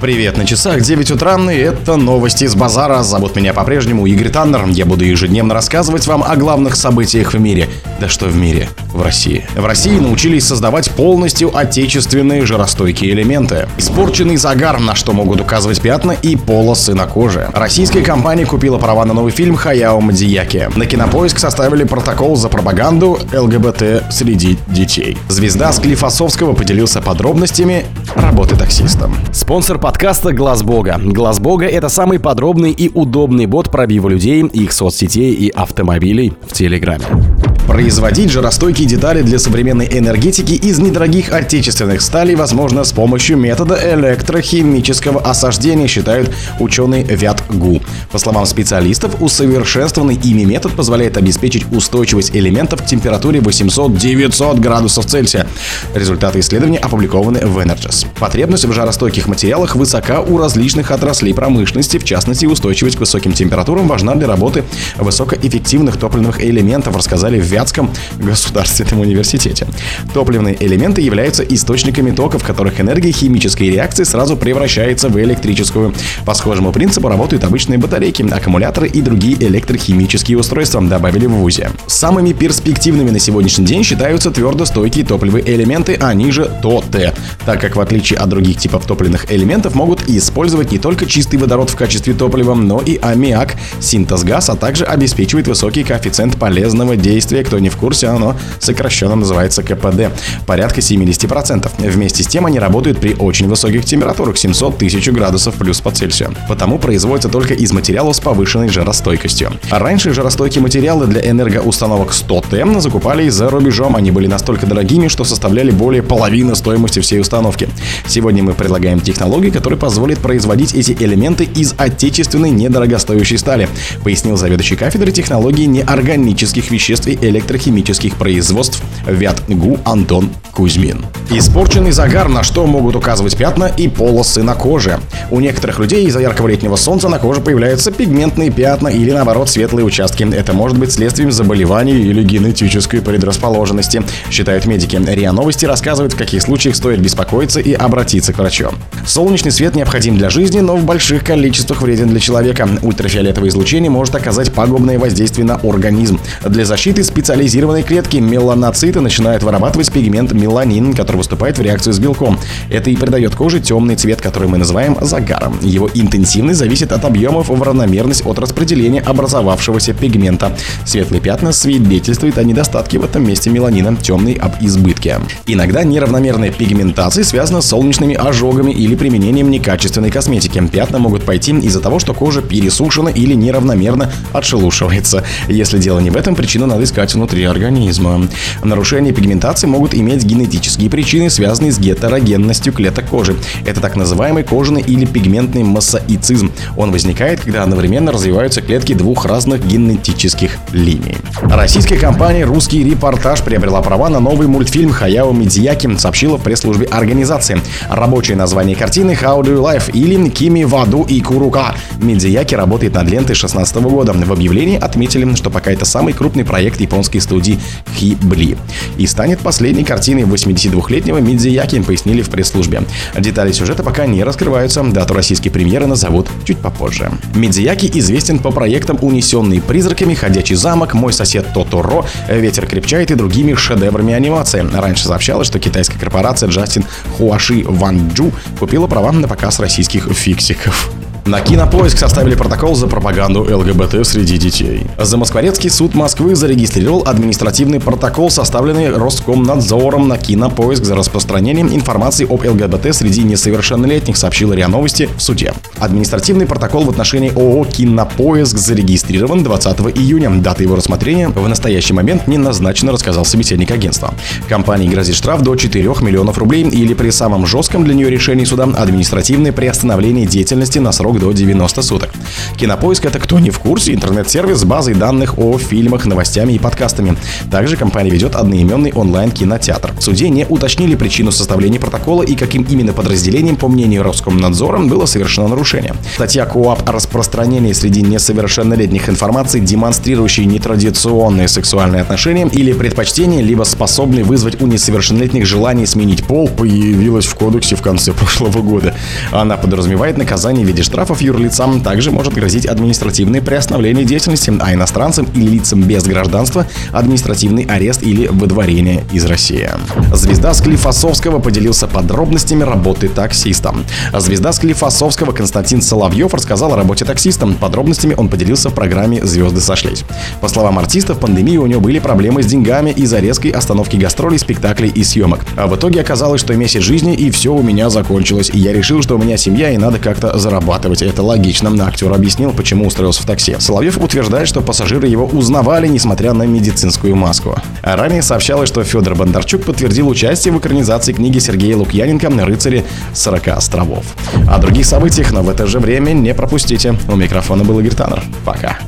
Привет, на часах 9 утра, и это новости с базара. Зовут меня по-прежнему Игорь Таннер. Я буду ежедневно рассказывать вам о главных событиях в мире. Да что в мире? В России. В России научились создавать полностью отечественные жиростойкие элементы. Испорченный загар, на что могут указывать пятна и полосы на коже. Российская компания купила права на новый фильм Хаяо Мадияки. На кинопоиск составили протокол за пропаганду ЛГБТ среди детей. Звезда Склифосовского поделился подробностями работы таксистом. Спонсор подкаста Глаз Бога. Глаз Бога это самый подробный и удобный бот пробива людей, их соцсетей и автомобилей в Телеграме. Производить жиростойкие детали для современной энергетики из недорогих отечественных сталей возможно с помощью метода электрохимического осаждения, считают ученые ВЯТ-ГУ. По словам специалистов, усовершенствованный ими метод позволяет обеспечить устойчивость элементов к температуре 800-900 градусов Цельсия. Результаты исследования опубликованы в Energis. Потребность в жаростойких материалах высока у различных отраслей промышленности, в частности, устойчивость к высоким температурам важна для работы высокоэффективных топливных элементов, рассказали в Вятском государственном университете. Топливные элементы являются источниками тока, в которых энергия химической реакции сразу превращается в электрическую. По схожему принципу работают обычные батарейки, аккумуляторы и другие электрохимические устройства, добавили в ВУЗе. Самыми перспективными на сегодняшний день считаются твердостойкие топливые элементы, они же ТОТ, так как в отличие от других типов топливных элементов могут использовать не только чистый водород в качестве топлива, но и аммиак, синтез газ, а также обеспечивает высокий коэффициент полезного действия. Кто не в курсе, оно сокращенно называется КПД, порядка 70%. Вместе с тем они работают при очень высоких температурах 700 тысяч градусов плюс по Цельсию. Потому производятся только из материалов с повышенной жаростойкостью. А раньше жаростойкие материалы для энергоустановок 100Т закупали за рубежом. Они были настолько дорогими, что составляли более половины стоимости всей установки. Сегодня мы предлагаем технологии, которые позволят производить эти элементы из отечественной недорогостоящей стали, пояснил заведующий кафедрой технологии неорганических веществ и электрохимических производств ВЯТ-ГУ Антон Кузьмин. Испорченный загар, на что могут указывать пятна и полосы на коже. У некоторых людей из-за яркого летнего солнца на коже появляются пигментные пятна или наоборот светлые участки. Это может быть следствием заболеваний или генетической предрасположенности, считают медики. РИА Новости рассказывают, в каких случаях стоит беспокоиться и обратиться к врачу. Солнечный свет необходим для жизни, но в больших количествах вреден для человека. Ультрафиолетовое излучение может оказать пагубное воздействие на организм. Для защиты специализированной клетки меланоциты начинают вырабатывать пигмент меланин, который выступает в реакцию с белком. Это и придает коже темный цвет, который мы называем загаром. Его интенсивность зависит от объемов в равномерность от распределения образовавшегося пигмента. Светлые пятна свидетельствуют о недостатке в этом месте меланина, темный об избытке. Иногда неравномерная пигментация связана с солнечными ожогами или применением некачественной косметики. Пятна могут пойти из-за того, что кожа пересушена или неравномерно отшелушивается. Если дело не в этом, причину надо искать внутри организма. Нарушения пигментации могут иметь генетические причины, связанные с гетерогенностью клеток кожи. Это так называемый кожаный или пигментный массоицизм. Он возникает, когда одновременно развиваются клетки двух разных генетических линий. Российская компания «Русский репортаж» приобрела права на новый мультфильм Хаяо Мидзияки, сообщила в пресс-службе организации. Рабочее название картины «How do you life» или «Кими Ваду и Курука». Мидзияки работает над лентой 2016 года. В объявлении отметили, что пока это самый крупный проект японской студии Хибли. И станет последней картиной 82-летнего Мидзияки, пояснили в пресс-службе. Детали сюжета пока не раскрываются, дату российской премьеры назовут чуть попозже. Мидзияки известен по проектам «Унесенные призраками», «Ходячий замок», «Мой сосед Тоторо», «Ветер крепчает» и другими шедеврами анимации. Раньше сообщалось, что китайская корпорация Джастин Хуаши Ванджу купила права на показ российских фиксиков. На кинопоиск составили протокол за пропаганду ЛГБТ среди детей. Замоскворецкий суд Москвы зарегистрировал административный протокол, составленный Роскомнадзором на кинопоиск за распространением информации об ЛГБТ среди несовершеннолетних, сообщила РИА Новости в суде. Административный протокол в отношении ООО «Кинопоиск» зарегистрирован 20 июня. Дата его рассмотрения в настоящий момент не назначена, рассказал собеседник агентства. Компании грозит штраф до 4 миллионов рублей или при самом жестком для нее решении суда административное приостановление деятельности на срок до 90 суток. Кинопоиск это кто не в курсе, интернет-сервис с базой данных о фильмах, новостями и подкастами. Также компания ведет одноименный онлайн-кинотеатр. В суде не уточнили причину составления протокола и каким именно подразделением, по мнению Роскомнадзора, было совершено нарушение. Статья КОАП о распространении среди несовершеннолетних информации, демонстрирующей нетрадиционные сексуальные отношения или предпочтения, либо способные вызвать у несовершеннолетних желание сменить пол, появилась в кодексе в конце прошлого года. Она подразумевает наказание в виде штрафов юрлицам, также может грозить административное приостановление деятельности, а иностранцам или лицам без гражданства административный арест или выдворение из России. Звезда Склифосовского поделился подробностями работы таксиста. Звезда Склифосовского Константин Соловьев рассказал о работе таксиста. Подробностями он поделился в программе «Звезды сошлись». По словам артиста, в пандемии у него были проблемы с деньгами из-за резкой остановки гастролей, спектаклей и съемок. А в итоге оказалось, что месяц жизни и все у меня закончилось. И я решил, что у меня семья и надо как-то зарабатывать. Это логично. Актер объяснил, почему устроился в такси. Соловьев утверждает, что пассажиры его узнавали, несмотря на медицинскую маску. А ранее сообщалось, что Федор Бондарчук подтвердил участие в экранизации книги Сергея Лукьяненко «Рыцари 40 островов». О других событиях, но в это же время не пропустите. У микрофона был Игорь Таннер. Пока.